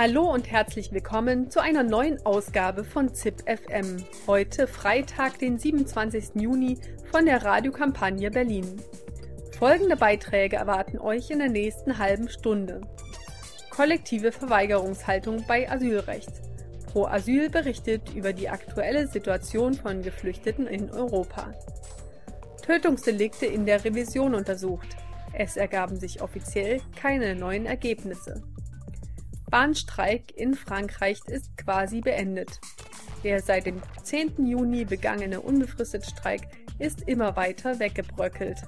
Hallo und herzlich willkommen zu einer neuen Ausgabe von ZIP FM. Heute Freitag, den 27. Juni von der Radiokampagne Berlin. Folgende Beiträge erwarten euch in der nächsten halben Stunde. Kollektive Verweigerungshaltung bei Asylrecht. Pro Asyl berichtet über die aktuelle Situation von Geflüchteten in Europa. Tötungsdelikte in der Revision untersucht. Es ergaben sich offiziell keine neuen Ergebnisse. Bahnstreik in Frankreich ist quasi beendet. Der seit dem 10. Juni begangene unbefristete Streik ist immer weiter weggebröckelt.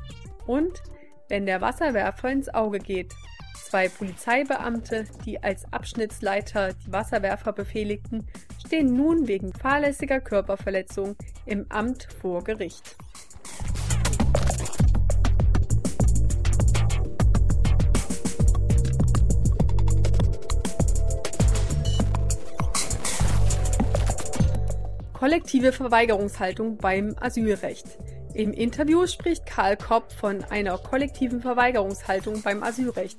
Und wenn der Wasserwerfer ins Auge geht. Zwei Polizeibeamte, die als Abschnittsleiter die Wasserwerfer befehligten, stehen nun wegen fahrlässiger Körperverletzung im Amt vor Gericht. Kollektive Verweigerungshaltung beim Asylrecht. Im Interview spricht Karl Kopp von einer kollektiven Verweigerungshaltung beim Asylrecht.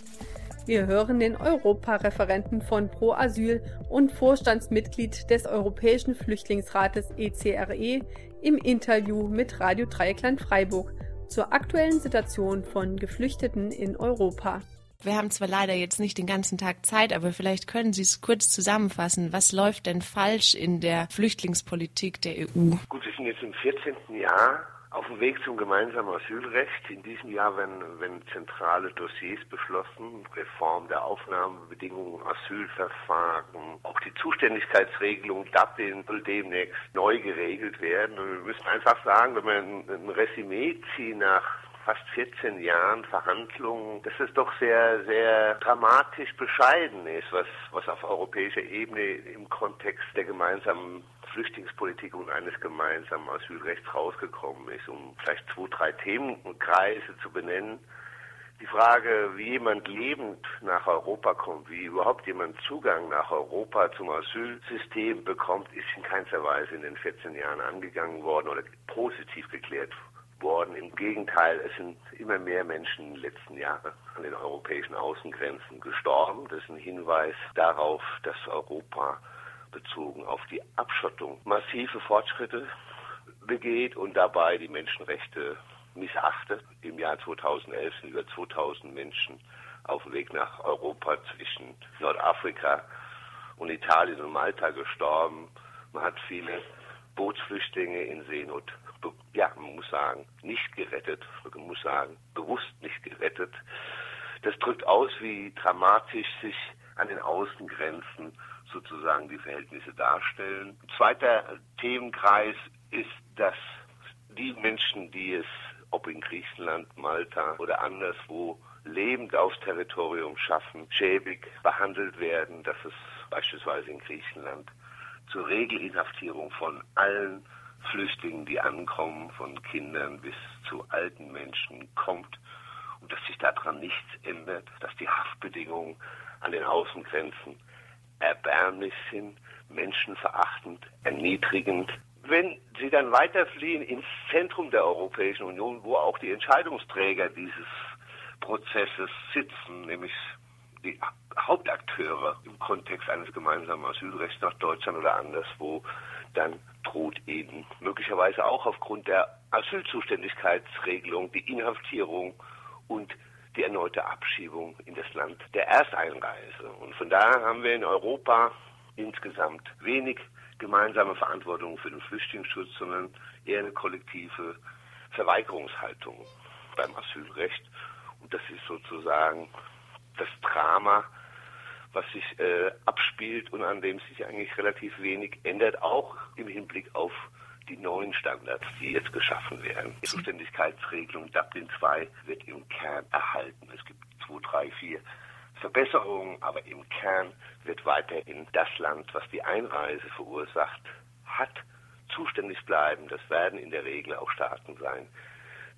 Wir hören den Europareferenten von Pro Asyl und Vorstandsmitglied des Europäischen Flüchtlingsrates ECRE im Interview mit Radio Dreieckland Freiburg zur aktuellen Situation von Geflüchteten in Europa. Wir haben zwar leider jetzt nicht den ganzen Tag Zeit, aber vielleicht können Sie es kurz zusammenfassen. Was läuft denn falsch in der Flüchtlingspolitik der EU? Gut, wir sind jetzt im 14. Jahr auf dem Weg zum gemeinsamen Asylrecht. In diesem Jahr werden, werden zentrale Dossiers beschlossen, Reform der Aufnahmebedingungen, Asylverfahren, auch die Zuständigkeitsregelung Dublin soll demnächst neu geregelt werden. Und wir müssen einfach sagen, wenn wir ein, ein Resümee ziehen nach fast 14 Jahren Verhandlungen, dass es doch sehr, sehr dramatisch bescheiden ist, was, was auf europäischer Ebene im Kontext der gemeinsamen Flüchtlingspolitik und eines gemeinsamen Asylrechts rausgekommen ist. Um vielleicht zwei, drei Themenkreise zu benennen. Die Frage, wie jemand lebend nach Europa kommt, wie überhaupt jemand Zugang nach Europa zum Asylsystem bekommt, ist in keinster Weise in den 14 Jahren angegangen worden oder positiv geklärt worden. Im Gegenteil, es sind immer mehr Menschen in den letzten Jahren an den europäischen Außengrenzen gestorben. Das ist ein Hinweis darauf, dass Europa bezogen auf die Abschottung massive Fortschritte begeht und dabei die Menschenrechte missachtet. Im Jahr 2011 sind über 2000 Menschen auf dem Weg nach Europa zwischen Nordafrika und Italien und Malta gestorben. Man hat viele Bootsflüchtlinge in Seenot, ja, man muss sagen, nicht gerettet, man muss sagen, bewusst nicht gerettet. Das drückt aus, wie dramatisch sich an den Außengrenzen sozusagen die Verhältnisse darstellen. Zweiter Themenkreis ist, dass die Menschen, die es, ob in Griechenland, Malta oder anderswo, lebend aufs Territorium schaffen, schäbig behandelt werden, dass es beispielsweise in Griechenland zur Regelinhaftierung von allen Flüchtlingen, die ankommen, von Kindern bis zu alten Menschen kommt und dass sich daran nichts ändert, dass die Haftbedingungen an den Außengrenzen erbärmlich sind, menschenverachtend, erniedrigend. Wenn sie dann weiterfliehen ins Zentrum der Europäischen Union, wo auch die Entscheidungsträger dieses Prozesses sitzen, nämlich die Hauptakteure im Kontext eines gemeinsamen Asylrechts nach Deutschland oder anderswo, dann droht ihnen möglicherweise auch aufgrund der Asylzuständigkeitsregelung die Inhaftierung und die erneute Abschiebung in das Land der Ersteinreise. Und von daher haben wir in Europa insgesamt wenig gemeinsame Verantwortung für den Flüchtlingsschutz, sondern eher eine kollektive Verweigerungshaltung beim Asylrecht. Und das ist sozusagen das Drama, was sich äh, abspielt und an dem sich eigentlich relativ wenig ändert, auch im Hinblick auf die neuen Standards, die jetzt geschaffen werden. Die Zuständigkeitsregelung Dublin II wird im Kern erhalten. Es gibt zwei, drei, vier Verbesserungen, aber im Kern wird weiterhin das Land, was die Einreise verursacht hat, zuständig bleiben. Das werden in der Regel auch Staaten sein,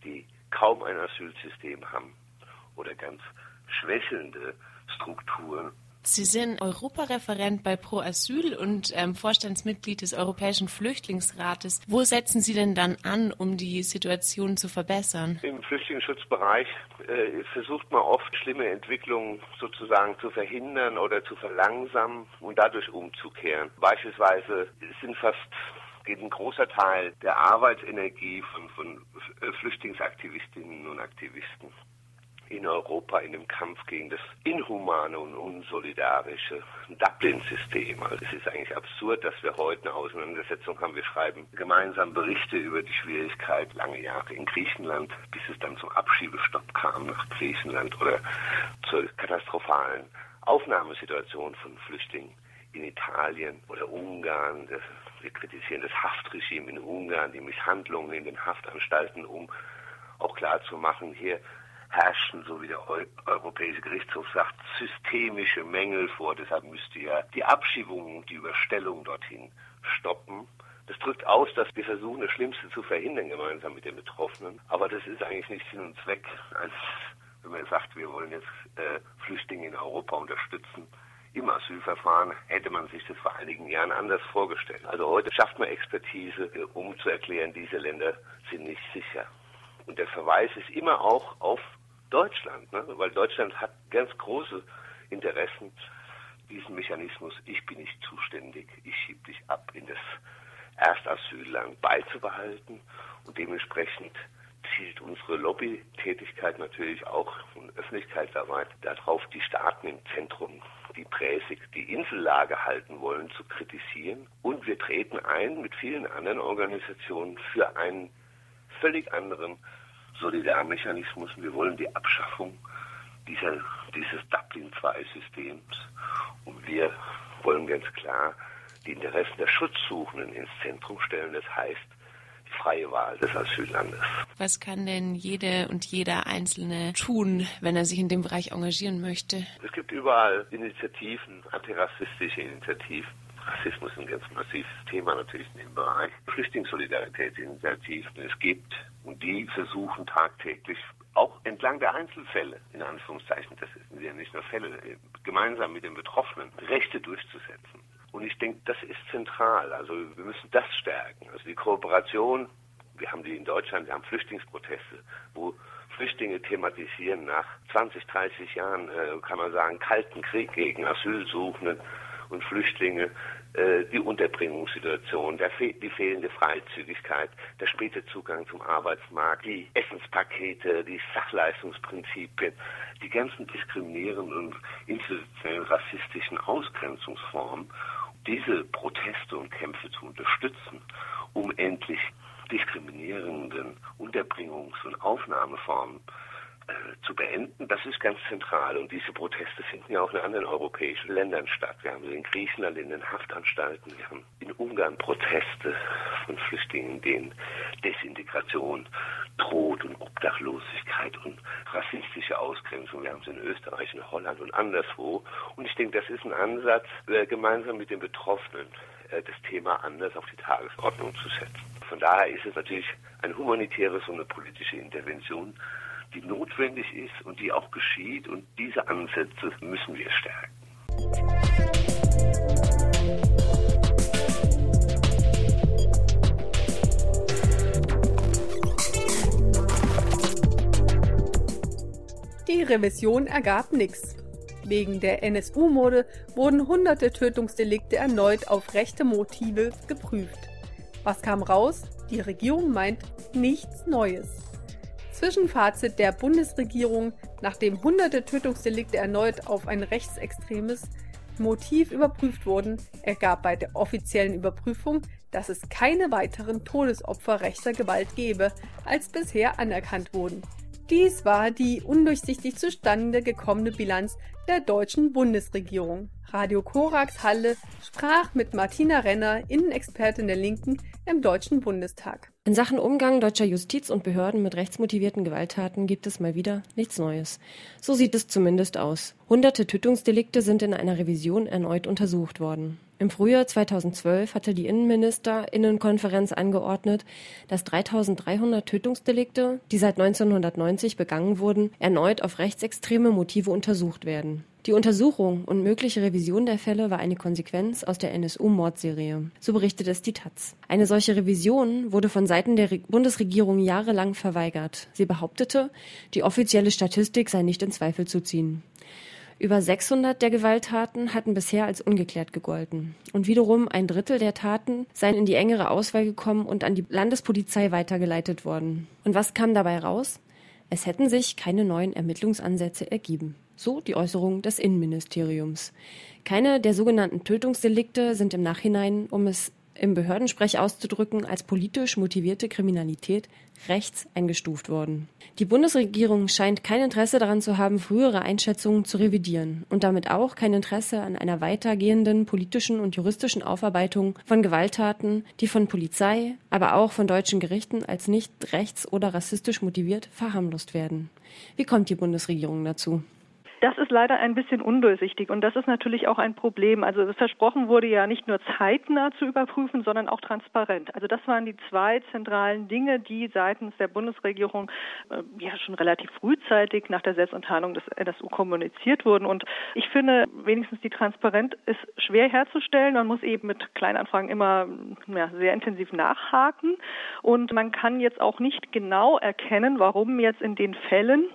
die kaum ein Asylsystem haben oder ganz schwächelnde Strukturen Sie sind Europareferent bei Pro Asyl und ähm, Vorstandsmitglied des Europäischen Flüchtlingsrates. Wo setzen Sie denn dann an, um die Situation zu verbessern? Im Flüchtlingsschutzbereich äh, versucht man oft schlimme Entwicklungen sozusagen zu verhindern oder zu verlangsamen und dadurch umzukehren. Beispielsweise sind fast geht ein großer Teil der Arbeitsenergie von, von Flüchtlingsaktivistinnen und Aktivisten in Europa in dem Kampf gegen das inhumane und unsolidarische Dublin-System. Also es ist eigentlich absurd, dass wir heute eine Auseinandersetzung haben. Wir schreiben gemeinsam Berichte über die Schwierigkeit lange Jahre in Griechenland, bis es dann zum Abschiebestopp kam nach Griechenland oder zur katastrophalen Aufnahmesituation von Flüchtlingen in Italien oder Ungarn. Wir kritisieren das Haftregime in Ungarn, die Misshandlungen in den Haftanstalten, um auch klarzumachen, hier herrschen, so wie der Europäische Gerichtshof sagt, systemische Mängel vor. Deshalb müsste ja die Abschiebung, die Überstellung dorthin stoppen. Das drückt aus, dass wir versuchen, das Schlimmste zu verhindern, gemeinsam mit den Betroffenen. Aber das ist eigentlich nicht Sinn und Zweck, als wenn man sagt, wir wollen jetzt äh, Flüchtlinge in Europa unterstützen. Im Asylverfahren hätte man sich das vor einigen Jahren anders vorgestellt. Also heute schafft man Expertise, äh, um zu erklären, diese Länder sind nicht sicher. Und der Verweis ist immer auch auf Deutschland, ne? weil Deutschland hat ganz große Interessen, diesen Mechanismus, ich bin nicht zuständig, ich schiebe dich ab in das Erstasylland beizubehalten und dementsprechend zielt unsere Lobbytätigkeit natürlich auch und Öffentlichkeitsarbeit darauf, die Staaten im Zentrum, die präsig die Insellage halten wollen, zu kritisieren. Und wir treten ein mit vielen anderen Organisationen für einen völlig anderen Solidarmechanismus. Wir wollen die Abschaffung dieser, dieses Dublin-II-Systems. Und wir wollen ganz klar die Interessen der Schutzsuchenden ins Zentrum stellen. Das heißt, die freie Wahl des Asyllandes. Was kann denn jede und jeder Einzelne tun, wenn er sich in dem Bereich engagieren möchte? Es gibt überall Initiativen, antirassistische Initiativen. Rassismus ist ein ganz massives Thema natürlich in dem Bereich. Flüchtlingssolidaritätsinitiativen. Es gibt und die versuchen tagtäglich auch entlang der Einzelfälle, in Anführungszeichen, das sind ja nicht nur Fälle, gemeinsam mit den Betroffenen Rechte durchzusetzen. Und ich denke, das ist zentral. Also wir müssen das stärken. Also die Kooperation, wir haben die in Deutschland, wir haben Flüchtlingsproteste, wo Flüchtlinge thematisieren nach 20, 30 Jahren, äh, kann man sagen, kalten Krieg gegen Asylsuchende und Flüchtlinge, äh, die Unterbringungssituation, die fehlende Freizügigkeit, der späte Zugang zum Arbeitsmarkt, die Essenspakete, die Sachleistungsprinzipien, die ganzen diskriminierenden und institutionell rassistischen Ausgrenzungsformen, diese Proteste und Kämpfe zu unterstützen, um endlich diskriminierenden Unterbringungs- und Aufnahmeformen zu beenden, das ist ganz zentral. Und diese Proteste finden ja auch in anderen europäischen Ländern statt. Wir haben sie in Griechenland in den Haftanstalten, wir haben in Ungarn Proteste von Flüchtlingen, denen Desintegration droht und Obdachlosigkeit und rassistische Ausgrenzung. Wir haben sie in Österreich, in Holland und anderswo. Und ich denke, das ist ein Ansatz, äh, gemeinsam mit den Betroffenen äh, das Thema anders auf die Tagesordnung zu setzen. Von daher ist es natürlich ein humanitäres und eine politische Intervention, die notwendig ist und die auch geschieht. Und diese Ansätze müssen wir stärken. Die Revision ergab nichts. Wegen der NSU-Mode wurden hunderte Tötungsdelikte erneut auf rechte Motive geprüft. Was kam raus? Die Regierung meint nichts Neues. Zwischenfazit der Bundesregierung, nachdem hunderte Tötungsdelikte erneut auf ein rechtsextremes Motiv überprüft wurden, ergab bei der offiziellen Überprüfung, dass es keine weiteren Todesopfer rechter Gewalt gebe, als bisher anerkannt wurden. Dies war die undurchsichtig zustande gekommene Bilanz der deutschen Bundesregierung. Radio Korax Halle sprach mit Martina Renner, Innenexpertin der Linken im Deutschen Bundestag. In Sachen Umgang deutscher Justiz und Behörden mit rechtsmotivierten Gewalttaten gibt es mal wieder nichts Neues. So sieht es zumindest aus. Hunderte Tötungsdelikte sind in einer Revision erneut untersucht worden. Im Frühjahr 2012 hatte die Innenministerinnenkonferenz angeordnet, dass 3300 Tötungsdelikte, die seit 1990 begangen wurden, erneut auf rechtsextreme Motive untersucht werden. Die Untersuchung und mögliche Revision der Fälle war eine Konsequenz aus der NSU-Mordserie. So berichtet es die Taz. Eine solche Revision wurde von Seiten der Bundesregierung jahrelang verweigert. Sie behauptete, die offizielle Statistik sei nicht in Zweifel zu ziehen. Über 600 der Gewalttaten hatten bisher als ungeklärt gegolten. Und wiederum ein Drittel der Taten seien in die engere Auswahl gekommen und an die Landespolizei weitergeleitet worden. Und was kam dabei raus? Es hätten sich keine neuen Ermittlungsansätze ergeben. So die Äußerung des Innenministeriums. Keine der sogenannten Tötungsdelikte sind im Nachhinein, um es im Behördensprech auszudrücken, als politisch motivierte Kriminalität rechts eingestuft worden. Die Bundesregierung scheint kein Interesse daran zu haben, frühere Einschätzungen zu revidieren und damit auch kein Interesse an einer weitergehenden politischen und juristischen Aufarbeitung von Gewalttaten, die von Polizei, aber auch von deutschen Gerichten als nicht rechts- oder rassistisch motiviert verharmlost werden. Wie kommt die Bundesregierung dazu? Das ist leider ein bisschen undurchsichtig und das ist natürlich auch ein Problem. Also versprochen wurde ja nicht nur zeitnah zu überprüfen, sondern auch transparent. Also das waren die zwei zentralen Dinge, die seitens der Bundesregierung äh, ja schon relativ frühzeitig nach der Selbstenttarnung des NSU kommuniziert wurden. Und ich finde, wenigstens die Transparenz ist schwer herzustellen. Man muss eben mit Kleinanfragen immer ja, sehr intensiv nachhaken und man kann jetzt auch nicht genau erkennen, warum jetzt in den Fällen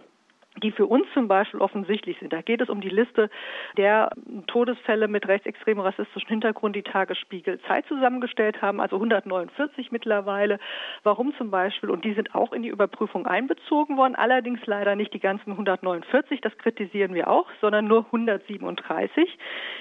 die für uns zum Beispiel offensichtlich sind. Da geht es um die Liste der Todesfälle mit rechtsextremem rassistischem Hintergrund, die Tagesspiegel Zeit zusammengestellt haben, also 149 mittlerweile. Warum zum Beispiel? Und die sind auch in die Überprüfung einbezogen worden, allerdings leider nicht die ganzen 149, das kritisieren wir auch, sondern nur 137,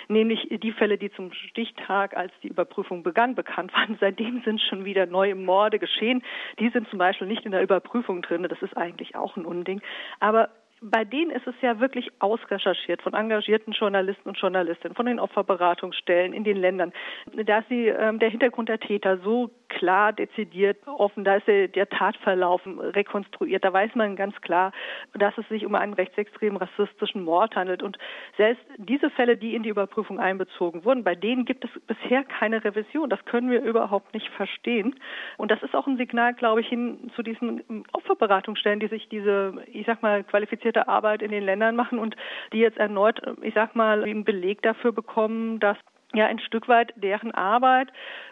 nämlich die Fälle, die zum Stichtag, als die Überprüfung begann, bekannt waren. Seitdem sind schon wieder neue Morde geschehen. Die sind zum Beispiel nicht in der Überprüfung drin. Das ist eigentlich auch ein Unding. Aber bei denen ist es ja wirklich ausrecherchiert von engagierten Journalisten und Journalistinnen, von den Opferberatungsstellen in den Ländern, dass sie ähm, der Hintergrund der Täter so klar, dezidiert, offen, da ist der, Tatverlauf rekonstruiert. Da weiß man ganz klar, dass es sich um einen rechtsextremen rassistischen Mord handelt. Und selbst diese Fälle, die in die Überprüfung einbezogen wurden, bei denen gibt es bisher keine Revision. Das können wir überhaupt nicht verstehen. Und das ist auch ein Signal, glaube ich, hin zu diesen Opferberatungsstellen, die sich diese, ich sag mal, qualifizierte Arbeit in den Ländern machen und die jetzt erneut, ich sag mal, einen Beleg dafür bekommen, dass ja ein Stück weit deren Arbeit,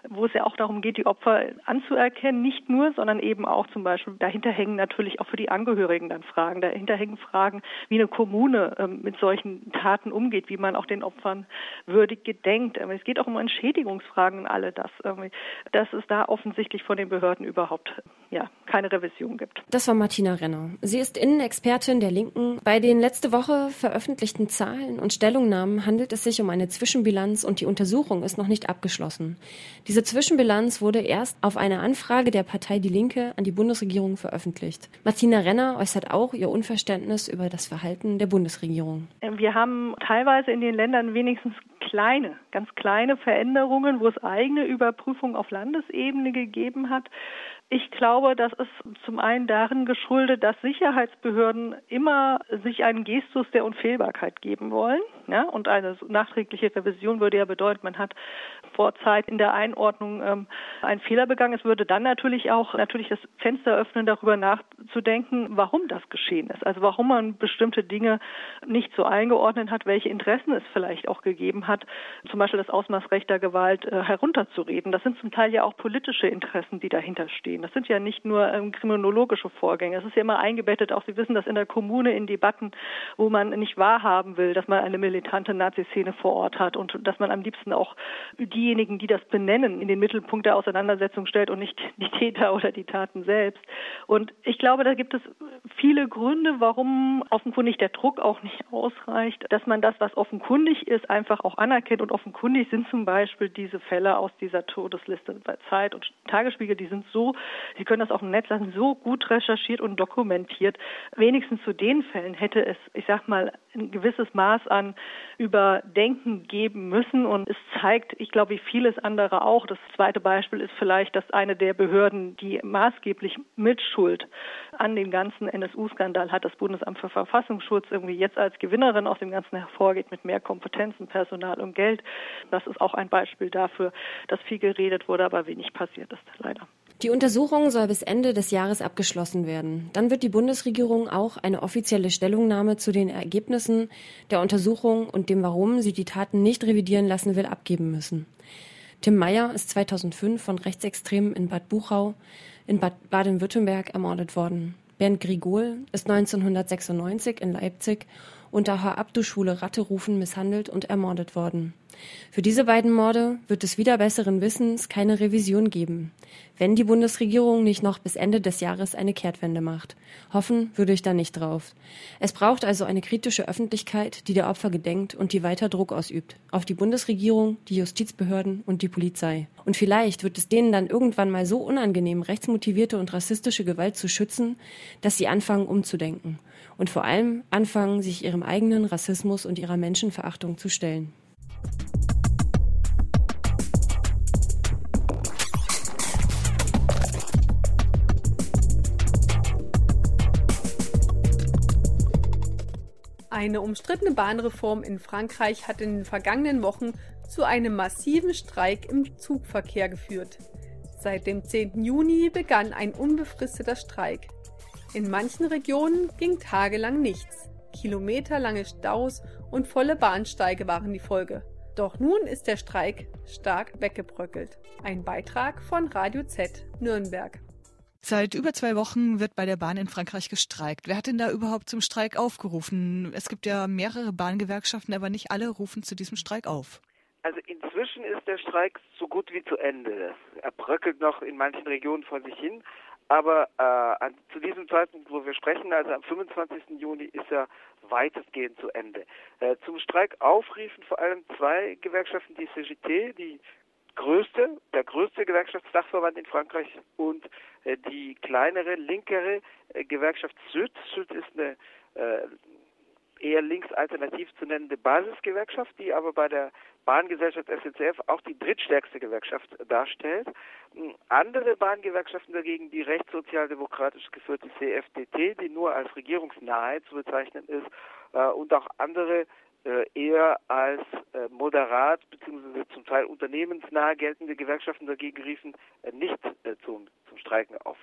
wo es ja auch darum geht, die Opfer anzuerkennen, nicht nur, sondern eben auch zum Beispiel, dahinter hängen natürlich auch für die Angehörigen dann Fragen, dahinter hängen Fragen, wie eine Kommune ähm, mit solchen Taten umgeht, wie man auch den Opfern würdig gedenkt. es geht auch um Entschädigungsfragen und alle das, dass es da offensichtlich von den Behörden überhaupt ja, keine Revision gibt. Das war Martina Renner. Sie ist Innenexpertin der Linken. Bei den letzte Woche veröffentlichten Zahlen und Stellungnahmen handelt es sich um eine Zwischenbilanz und die die Untersuchung ist noch nicht abgeschlossen. Diese Zwischenbilanz wurde erst auf eine Anfrage der Partei Die Linke an die Bundesregierung veröffentlicht. Martina Renner äußert auch ihr Unverständnis über das Verhalten der Bundesregierung. Wir haben teilweise in den Ländern wenigstens kleine, ganz kleine Veränderungen, wo es eigene Überprüfungen auf Landesebene gegeben hat. Ich glaube, das ist zum einen darin geschuldet, dass Sicherheitsbehörden immer sich einen Gestus der Unfehlbarkeit geben wollen. Ja? Und eine nachträgliche Revision würde ja bedeuten, man hat vor Zeit in der Einordnung ähm, einen Fehler begangen. Es würde dann natürlich auch natürlich das Fenster öffnen, darüber nachzudenken, warum das geschehen ist. Also warum man bestimmte Dinge nicht so eingeordnet hat, welche Interessen es vielleicht auch gegeben hat, zum Beispiel das Ausmaßrecht der Gewalt äh, herunterzureden. Das sind zum Teil ja auch politische Interessen, die dahinter stehen. Das sind ja nicht nur ähm, kriminologische Vorgänge. Es ist ja immer eingebettet, auch Sie wissen das in der Kommune in Debatten, wo man nicht wahrhaben will, dass man eine militante Nazi-Szene vor Ort hat und dass man am liebsten auch diejenigen, die das benennen, in den Mittelpunkt der Auseinandersetzung stellt und nicht die Täter oder die Taten selbst. Und ich glaube, da gibt es viele Gründe, warum offenkundig der Druck auch nicht ausreicht, dass man das, was offenkundig ist, einfach auch anerkennt. Und offenkundig sind zum Beispiel diese Fälle aus dieser Todesliste bei Zeit und Tagesspiegel, die sind so, Sie können das auch im Netz lassen, so gut recherchiert und dokumentiert. Wenigstens zu den Fällen hätte es, ich sag mal, ein gewisses Maß an Überdenken geben müssen. Und es zeigt, ich glaube, wie vieles andere auch. Das zweite Beispiel ist vielleicht, dass eine der Behörden, die maßgeblich Mitschuld an dem ganzen NSU-Skandal hat, das Bundesamt für Verfassungsschutz irgendwie jetzt als Gewinnerin aus dem Ganzen hervorgeht mit mehr Kompetenzen, Personal und Geld. Das ist auch ein Beispiel dafür, dass viel geredet wurde, aber wenig passiert ist, leider. Die Untersuchung soll bis Ende des Jahres abgeschlossen werden. Dann wird die Bundesregierung auch eine offizielle Stellungnahme zu den Ergebnissen der Untersuchung und dem, warum sie die Taten nicht revidieren lassen will, abgeben müssen. Tim Meyer ist 2005 von Rechtsextremen in Bad Buchau in Bad Baden-Württemberg ermordet worden. Bernd Grigol ist 1996 in Leipzig unter H-Abdu-Schule Ratterufen misshandelt und ermordet worden. Für diese beiden Morde wird es wieder besseren Wissens keine Revision geben, wenn die Bundesregierung nicht noch bis Ende des Jahres eine Kehrtwende macht. Hoffen würde ich da nicht drauf. Es braucht also eine kritische Öffentlichkeit, die der Opfer gedenkt und die weiter Druck ausübt. Auf die Bundesregierung, die Justizbehörden und die Polizei. Und vielleicht wird es denen dann irgendwann mal so unangenehm, rechtsmotivierte und rassistische Gewalt zu schützen, dass sie anfangen umzudenken. Und vor allem anfangen, sich ihrem eigenen Rassismus und ihrer Menschenverachtung zu stellen. Eine umstrittene Bahnreform in Frankreich hat in den vergangenen Wochen zu einem massiven Streik im Zugverkehr geführt. Seit dem 10. Juni begann ein unbefristeter Streik. In manchen Regionen ging tagelang nichts. Kilometerlange Staus und volle Bahnsteige waren die Folge. Doch nun ist der Streik stark weggebröckelt. Ein Beitrag von Radio Z Nürnberg. Seit über zwei Wochen wird bei der Bahn in Frankreich gestreikt. Wer hat denn da überhaupt zum Streik aufgerufen? Es gibt ja mehrere Bahngewerkschaften, aber nicht alle rufen zu diesem Streik auf. Also inzwischen ist der Streik so gut wie zu Ende. Er bröckelt noch in manchen Regionen vor sich hin, aber äh, zu diesem Zeitpunkt, wo wir sprechen, also am 25. Juni, ist er weitestgehend zu Ende. Äh, zum Streik aufriefen vor allem zwei Gewerkschaften, die CGT, die größte, der größte Gewerkschaftsdachverband in Frankreich und äh, die kleinere, linkere äh, Gewerkschaft Süd. Süd ist eine äh, eher links alternativ zu nennende Basisgewerkschaft, die aber bei der Bahngesellschaft SNCF auch die drittstärkste Gewerkschaft darstellt. Hm, andere Bahngewerkschaften dagegen, die rechtssozialdemokratisch geführte CFDT, die nur als regierungsnahe zu bezeichnen ist, äh, und auch andere äh, eher als äh, moderat bzw. zum Teil unternehmensnah geltende Gewerkschaften dagegen riefen, nicht zum, zum Streiken auf.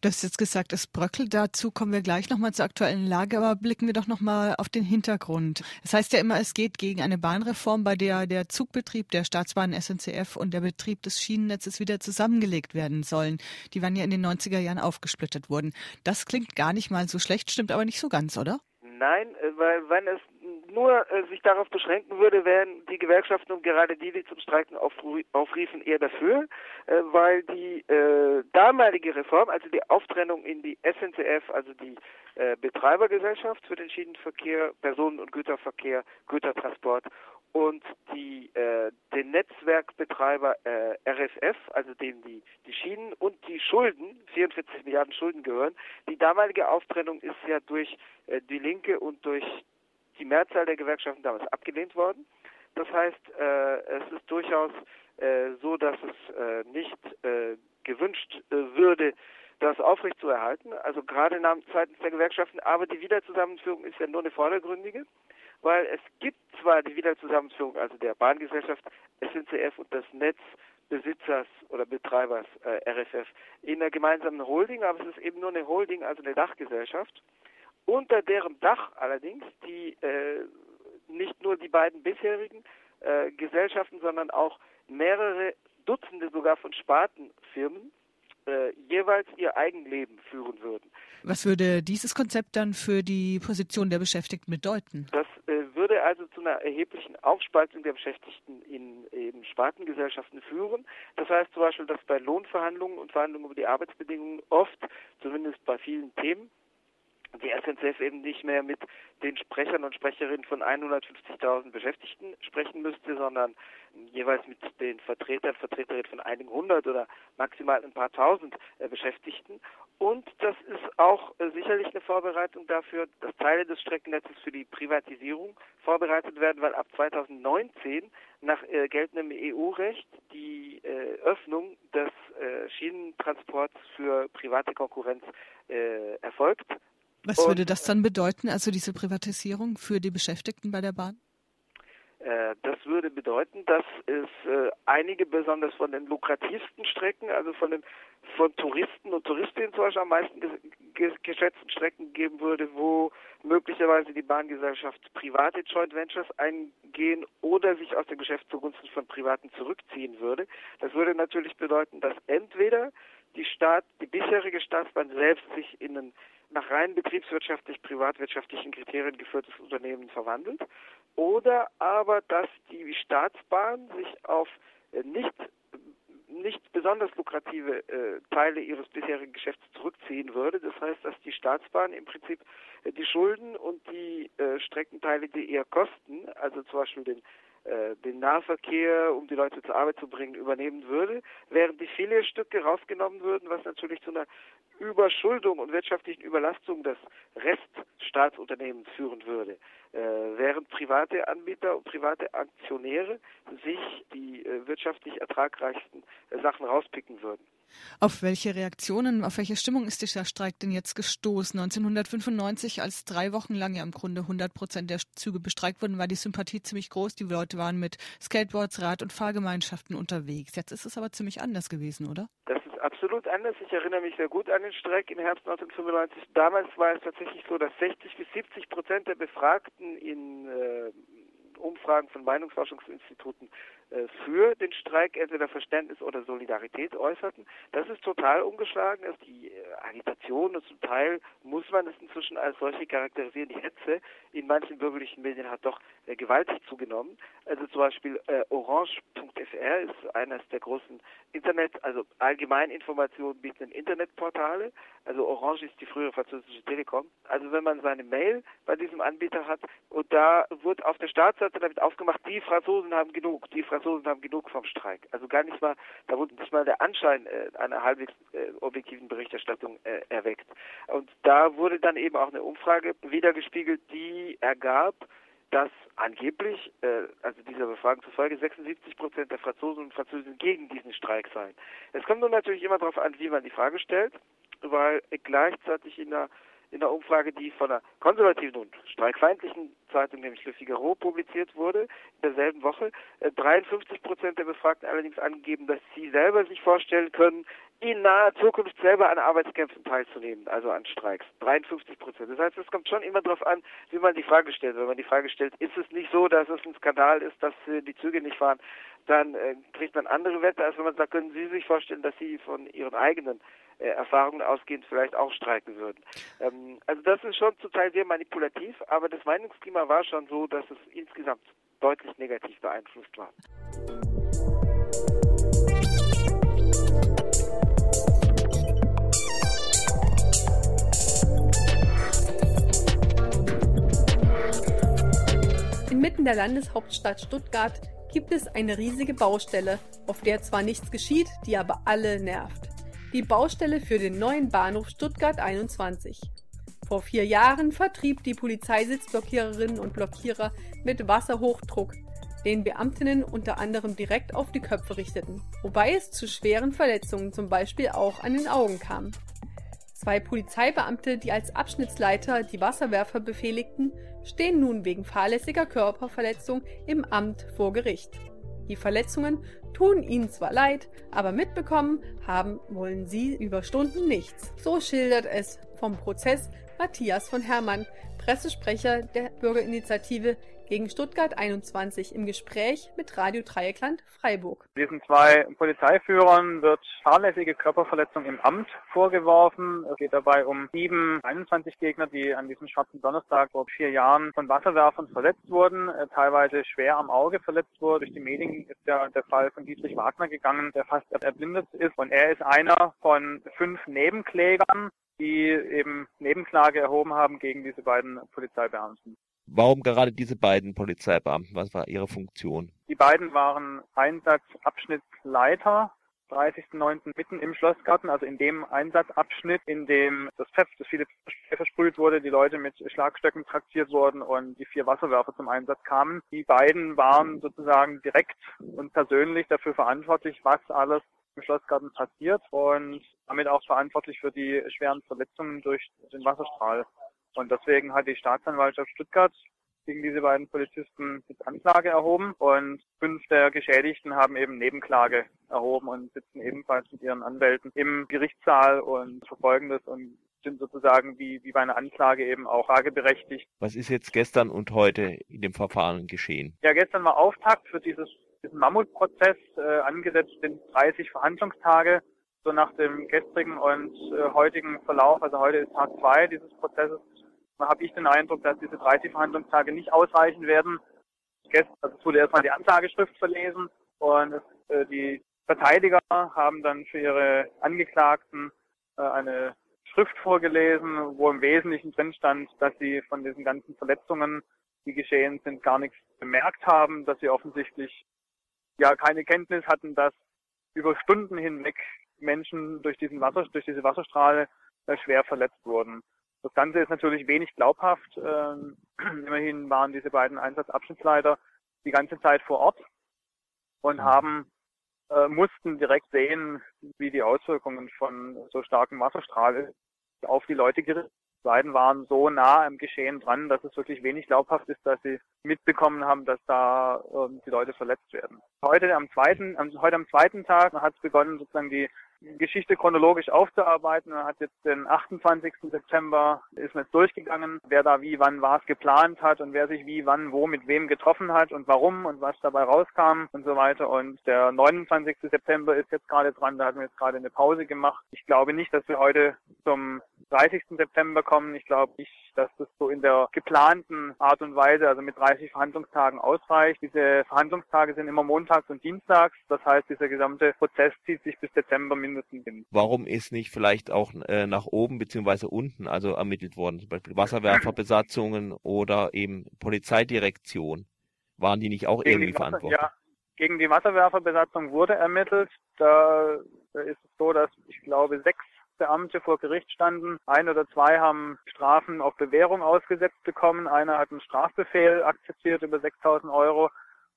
Du hast jetzt gesagt, es bröckelt. Dazu kommen wir gleich nochmal zur aktuellen Lage, aber blicken wir doch nochmal auf den Hintergrund. Es das heißt ja immer, es geht gegen eine Bahnreform, bei der der Zugbetrieb der Staatsbahn SNCF und der Betrieb des Schienennetzes wieder zusammengelegt werden sollen. Die waren ja in den 90er Jahren aufgesplittet worden. Das klingt gar nicht mal so schlecht, stimmt aber nicht so ganz, oder? Nein, weil wenn es nur äh, sich darauf beschränken würde, wären die Gewerkschaften und gerade die, die zum Streiken aufriefen, eher dafür, äh, weil die äh, damalige Reform, also die Auftrennung in die SNCF, also die äh, Betreibergesellschaft für den Schienenverkehr, Personen- und Güterverkehr, Gütertransport und die, äh, den Netzwerkbetreiber äh, RSF, also dem die, die Schienen und die Schulden, 44 Milliarden Schulden gehören. Die damalige Auftrennung ist ja durch die Linke und durch die Mehrzahl der Gewerkschaften damals abgelehnt worden. Das heißt, äh, es ist durchaus äh, so, dass es äh, nicht äh, gewünscht äh, würde, das aufrechtzuerhalten, also gerade seitens der Gewerkschaften, aber die Wiederzusammenführung ist ja nur eine vordergründige, weil es gibt zwar die Wiederzusammenführung, also der Bahngesellschaft SNCF und des Netzbesitzers oder Betreibers äh, RFF in einer gemeinsamen Holding, aber es ist eben nur eine Holding, also eine Dachgesellschaft unter deren Dach allerdings die äh, nicht nur die beiden bisherigen äh, Gesellschaften, sondern auch mehrere Dutzende sogar von Spartenfirmen äh, jeweils ihr Eigenleben führen würden. Was würde dieses Konzept dann für die Position der Beschäftigten bedeuten? Das äh, würde also zu einer erheblichen Aufspaltung der Beschäftigten in eben Spartengesellschaften führen. Das heißt zum Beispiel, dass bei Lohnverhandlungen und Verhandlungen über die Arbeitsbedingungen oft, zumindest bei vielen Themen, die SNCF eben nicht mehr mit den Sprechern und Sprecherinnen von 150.000 Beschäftigten sprechen müsste, sondern jeweils mit den Vertretern, Vertreterinnen von einigen hundert oder maximal ein paar tausend äh, Beschäftigten. Und das ist auch äh, sicherlich eine Vorbereitung dafür, dass Teile des Streckennetzes für die Privatisierung vorbereitet werden, weil ab 2019 nach äh, geltendem EU-Recht die Öffnung des Schienentransports für private Konkurrenz erfolgt. Was würde das dann bedeuten, also diese Privatisierung für die Beschäftigten bei der Bahn? Äh, das würde bedeuten, dass es äh, einige besonders von den lukrativsten Strecken, also von den von Touristen und Touristinnen zum Beispiel am meisten geschätzten Strecken geben würde, wo möglicherweise die Bahngesellschaft private Joint Ventures eingehen oder sich aus dem Geschäft zugunsten von Privaten zurückziehen würde. Das würde natürlich bedeuten, dass entweder die Staat, die bisherige Staatsbahn selbst sich in ein nach rein betriebswirtschaftlich, privatwirtschaftlichen Kriterien geführtes Unternehmen verwandelt oder aber, dass die Staatsbahn sich auf äh, nicht nicht besonders lukrative äh, Teile ihres bisherigen Geschäfts zurückziehen würde. Das heißt, dass die Staatsbahn im Prinzip äh, die Schulden und die äh, Streckenteile, die eher kosten, also zum Beispiel den den Nahverkehr, um die Leute zur Arbeit zu bringen, übernehmen würde, während die Filialstücke rausgenommen würden, was natürlich zu einer Überschuldung und wirtschaftlichen Überlastung des Reststaatsunternehmens führen würde, äh, während private Anbieter und private Aktionäre sich die äh, wirtschaftlich ertragreichsten äh, Sachen rauspicken würden. Auf welche Reaktionen, auf welche Stimmung ist dieser Streik denn jetzt gestoßen? 1995, als drei Wochen lang ja im Grunde 100 Prozent der Züge bestreikt wurden, war die Sympathie ziemlich groß. Die Leute waren mit Skateboards, Rad- und Fahrgemeinschaften unterwegs. Jetzt ist es aber ziemlich anders gewesen, oder? Das ist absolut anders. Ich erinnere mich sehr gut an den Streik im Herbst 1995. Damals war es tatsächlich so, dass 60 bis 70 Prozent der Befragten in äh, Umfragen von Meinungsforschungsinstituten äh, für den Streik entweder Verständnis oder Solidarität äußerten. Das ist total umgeschlagen. Dass die äh, Agitation und zum Teil muss man es inzwischen als solche charakterisieren. Die Hetze in manchen bürgerlichen Medien hat doch äh, gewaltig zugenommen. Also zum Beispiel äh, orange.fr ist eines der großen Internet, also Allgemeininformationen bietenden Internetportale. Also Orange ist die frühere französische Telekom. Also wenn man seine Mail bei diesem Anbieter hat und da wird auf der Startseite damit aufgemacht, die Franzosen haben genug, die Franzosen haben genug vom Streik. Also gar nicht mal, da wurde nicht mal der Anschein äh, einer halbwegs äh, objektiven Berichterstattung äh, erweckt. Und da wurde dann eben auch eine Umfrage wiedergespiegelt, die ergab, dass angeblich, äh, also dieser Befragung zufolge, 76 Prozent der Franzosen und Französinnen gegen diesen Streik seien. Es kommt nun natürlich immer darauf an, wie man die Frage stellt, weil gleichzeitig in der in der Umfrage, die von einer konservativen und streikfeindlichen Zeitung, nämlich Le Figaro, publiziert wurde, in derselben Woche, 53 äh, Prozent der Befragten allerdings angegeben, dass sie selber sich vorstellen können, in naher Zukunft selber an Arbeitskämpfen teilzunehmen, also an Streiks. 53 Prozent. Das heißt, es kommt schon immer darauf an, wie man die Frage stellt. Wenn man die Frage stellt, ist es nicht so, dass es ein Skandal ist, dass äh, die Züge nicht fahren, dann äh, kriegt man andere Wette, als wenn man sagt, können Sie sich vorstellen, dass Sie von Ihren eigenen äh, Erfahrungen ausgehend vielleicht auch streiken würden. Ähm, also das ist schon zum Teil sehr manipulativ, aber das Meinungsklima war schon so, dass es insgesamt deutlich negativ beeinflusst war. Inmitten der Landeshauptstadt Stuttgart gibt es eine riesige Baustelle, auf der zwar nichts geschieht, die aber alle nervt die Baustelle für den neuen Bahnhof Stuttgart 21. Vor vier Jahren vertrieb die Polizei Sitzblockiererinnen und Blockierer mit Wasserhochdruck, den Beamtinnen unter anderem direkt auf die Köpfe richteten, wobei es zu schweren Verletzungen zum Beispiel auch an den Augen kam. Zwei Polizeibeamte, die als Abschnittsleiter die Wasserwerfer befehligten, stehen nun wegen fahrlässiger Körperverletzung im Amt vor Gericht. Die Verletzungen tun ihnen zwar leid, aber mitbekommen haben wollen sie über Stunden nichts. So schildert es vom Prozess Matthias von Hermann, Pressesprecher der Bürgerinitiative gegen Stuttgart 21 im Gespräch mit Radio Dreieckland Freiburg. Diesen zwei Polizeiführern wird fahrlässige Körperverletzung im Amt vorgeworfen. Es geht dabei um sieben 21 Gegner, die an diesem schwarzen Donnerstag vor vier Jahren von Wasserwerfern verletzt wurden, äh, teilweise schwer am Auge verletzt wurden. Durch die Medien ist ja der Fall von Dietrich Wagner gegangen, der fast erblindet ist. Und er ist einer von fünf Nebenklägern die eben Nebenklage erhoben haben gegen diese beiden Polizeibeamten. Warum gerade diese beiden Polizeibeamten? Was war ihre Funktion? Die beiden waren Einsatzabschnittsleiter 30.09. mitten im Schlossgarten, also in dem Einsatzabschnitt, in dem das Pfeff, das viele versprüht wurde, die Leute mit Schlagstöcken traktiert wurden und die vier Wasserwerfer zum Einsatz kamen. Die beiden waren sozusagen direkt und persönlich dafür verantwortlich, was alles im Schlossgarten passiert und damit auch verantwortlich für die schweren Verletzungen durch den Wasserstrahl. Und deswegen hat die Staatsanwaltschaft Stuttgart gegen diese beiden Polizisten jetzt Anklage erhoben und fünf der Geschädigten haben eben Nebenklage erhoben und sitzen ebenfalls mit ihren Anwälten im Gerichtssaal und verfolgen das und sind sozusagen wie, wie bei einer Anklage eben auch frageberechtigt. Was ist jetzt gestern und heute in dem Verfahren geschehen? Ja, gestern war Auftakt für dieses, diesen Mammutprozess. Äh, angesetzt sind 30 Verhandlungstage. So nach dem gestrigen und äh, heutigen Verlauf, also heute ist Tag zwei dieses Prozesses, habe ich den Eindruck, dass diese 30 Verhandlungstage nicht ausreichen werden. Gestern, also wurde erstmal die Anklageschrift verlesen und äh, die Verteidiger haben dann für ihre Angeklagten äh, eine Schrift vorgelesen, wo im Wesentlichen drin stand, dass sie von diesen ganzen Verletzungen, die geschehen sind, gar nichts bemerkt haben, dass sie offensichtlich ja keine Kenntnis hatten, dass über Stunden hinweg Menschen durch diesen Wasser, durch diese Wasserstrahle äh, schwer verletzt wurden. Das Ganze ist natürlich wenig glaubhaft. Ähm, immerhin waren diese beiden Einsatzabschnittsleiter die ganze Zeit vor Ort und mhm. haben äh, mussten direkt sehen, wie die Auswirkungen von so starkem Wasserstrahl auf die Leute gerichtet die beiden waren so nah am Geschehen dran, dass es wirklich wenig glaubhaft ist, dass sie mitbekommen haben, dass da äh, die Leute verletzt werden. Heute am zweiten, am, heute am zweiten Tag hat es begonnen, sozusagen die Geschichte chronologisch aufzuarbeiten. Man hat jetzt den 28. September ist jetzt durchgegangen, wer da wie, wann was geplant hat und wer sich wie, wann, wo, mit wem getroffen hat und warum und was dabei rauskam und so weiter. Und der 29. September ist jetzt gerade dran, da hatten wir jetzt gerade eine Pause gemacht. Ich glaube nicht, dass wir heute zum 30. September kommen. Ich glaube nicht, dass das so in der geplanten Art und Weise, also mit 30 Verhandlungstagen ausreicht. Diese Verhandlungstage sind immer montags und dienstags. Das heißt, dieser gesamte Prozess zieht sich bis Dezember mindestens hin. Warum ist nicht vielleicht auch äh, nach oben beziehungsweise unten also ermittelt worden? Zum Beispiel Wasserwerferbesatzungen oder eben Polizeidirektion. Waren die nicht auch gegen irgendwie verantwortlich? Ja, gegen die Wasserwerferbesatzung wurde ermittelt. Da ist es so, dass ich glaube sechs Beamte vor Gericht standen. Ein oder zwei haben Strafen auf Bewährung ausgesetzt bekommen. Einer hat einen Strafbefehl akzeptiert über 6000 Euro.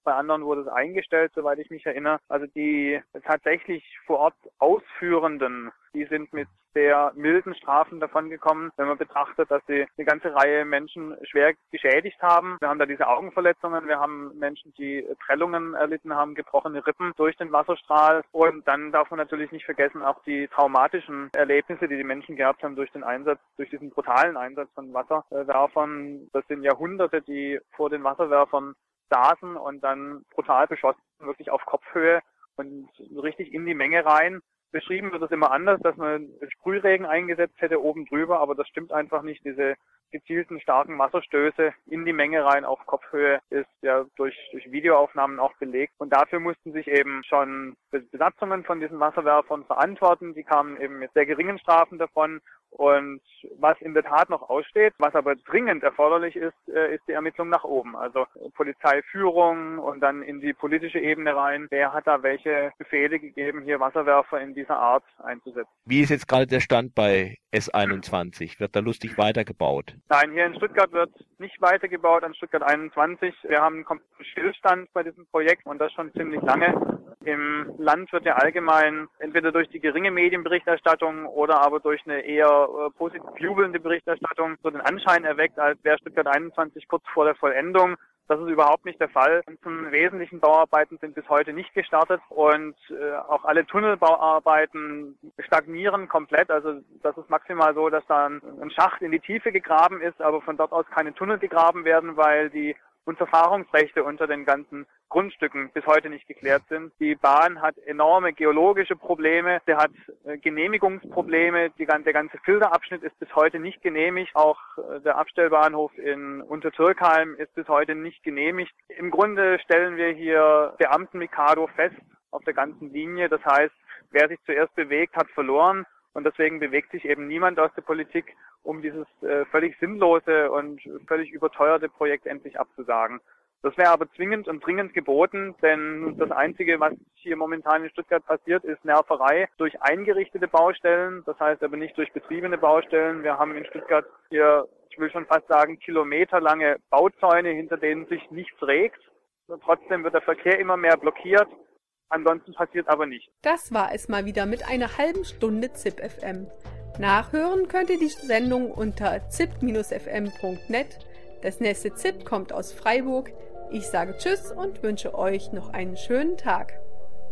Bei anderen wurde es eingestellt, soweit ich mich erinnere. Also die tatsächlich vor Ort Ausführenden, die sind mit sehr milden Strafen davongekommen, wenn man betrachtet, dass sie eine ganze Reihe Menschen schwer geschädigt haben. Wir haben da diese Augenverletzungen, wir haben Menschen, die Prellungen erlitten haben, gebrochene Rippen durch den Wasserstrahl. Und dann darf man natürlich nicht vergessen, auch die traumatischen Erlebnisse, die die Menschen gehabt haben durch den Einsatz, durch diesen brutalen Einsatz von Wasserwerfern. Das sind Jahrhunderte, die vor den Wasserwerfern saßen und dann brutal beschossen, wirklich auf Kopfhöhe und richtig in die Menge rein. Beschrieben wird es immer anders, dass man Sprühregen eingesetzt hätte oben drüber, aber das stimmt einfach nicht. Diese gezielten starken Wasserstöße in die Menge rein auf Kopfhöhe ist ja durch, durch Videoaufnahmen auch belegt. Und dafür mussten sich eben schon Besatzungen von diesen Wasserwerfern verantworten. Die kamen eben mit sehr geringen Strafen davon. Und was in der Tat noch aussteht, was aber dringend erforderlich ist, äh, ist die Ermittlung nach oben. Also Polizeiführung und dann in die politische Ebene rein. Wer hat da welche Befehle gegeben, hier Wasserwerfer in dieser Art einzusetzen? Wie ist jetzt gerade der Stand bei S21? Wird da lustig weitergebaut? Nein, hier in Stuttgart wird nicht weitergebaut an Stuttgart 21. Wir haben einen Stillstand bei diesem Projekt und das schon ziemlich lange. Im Land wird ja allgemein entweder durch die geringe Medienberichterstattung oder aber durch eine eher äh, positiv jubelnde Berichterstattung so den Anschein erweckt, als wäre Stuttgart 21 kurz vor der Vollendung. Das ist überhaupt nicht der Fall. Die wesentlichen Bauarbeiten sind bis heute nicht gestartet und äh, auch alle Tunnelbauarbeiten stagnieren komplett. Also das ist maximal so, dass da ein Schacht in die Tiefe gegraben ist, aber von dort aus keine Tunnel gegraben werden, weil die und Verfahrungsrechte unter den ganzen Grundstücken bis heute nicht geklärt sind. Die Bahn hat enorme geologische Probleme, sie hat äh, Genehmigungsprobleme, die, der ganze Filterabschnitt ist bis heute nicht genehmigt, auch äh, der Abstellbahnhof in Untertürkheim ist bis heute nicht genehmigt. Im Grunde stellen wir hier Beamten Mikado fest auf der ganzen Linie, das heißt, wer sich zuerst bewegt, hat verloren Und deswegen bewegt sich eben niemand aus der Politik, um dieses äh, völlig sinnlose und völlig überteuerte Projekt endlich abzusagen. Das wäre aber zwingend und dringend geboten, denn das Einzige, was hier momentan in Stuttgart passiert, ist Nerverei durch eingerichtete Baustellen, das heißt aber nicht durch betriebene Baustellen. Wir haben in Stuttgart hier, ich will schon fast sagen, kilometerlange Bauzäune, hinter denen sich nichts regt. Trotzdem wird der Verkehr immer mehr blockiert. Ansonsten passiert aber nichts. Das war es mal wieder mit einer halben Stunde ZIP FM. Nachhören könnt ihr die Sendung unter zip-fm.net. Das nächste ZIP kommt aus Freiburg. Ich sage Tschüss und wünsche euch noch einen schönen Tag.